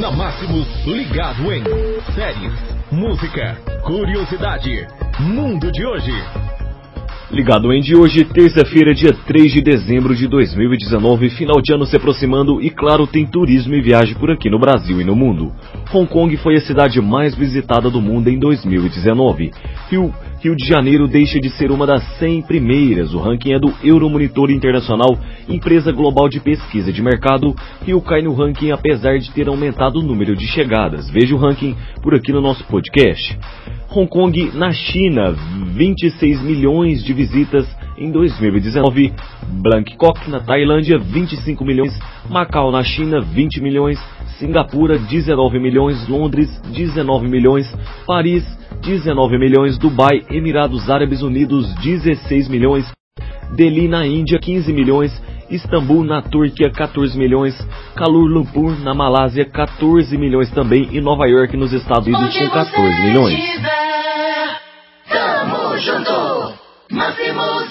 Na Máximos, ligado em séries, música, curiosidade, mundo de hoje. Ligado em de hoje, terça-feira, dia 3 de dezembro de 2019, final de ano se aproximando e claro, tem turismo e viagem por aqui no Brasil e no mundo. Hong Kong foi a cidade mais visitada do mundo em 2019. Rio, Rio de Janeiro deixa de ser uma das 100 primeiras. O ranking é do Euromonitor Internacional, empresa global de pesquisa de mercado. Rio cai no ranking apesar de ter aumentado o número de chegadas. Veja o ranking por aqui no nosso podcast. Hong Kong na China, 26 milhões de visitas em 2019. Bangkok na Tailândia, 25 milhões. Macau na China, 20 milhões. Singapura, 19 milhões. Londres, 19 milhões. Paris, 19 milhões. Dubai, Emirados Árabes Unidos, 16 milhões. Delhi na Índia, 15 milhões. Istambul na Turquia 14 milhões, Kuala Lumpur na Malásia 14 milhões também e Nova York nos Estados Unidos com 14 milhões. junto, máximos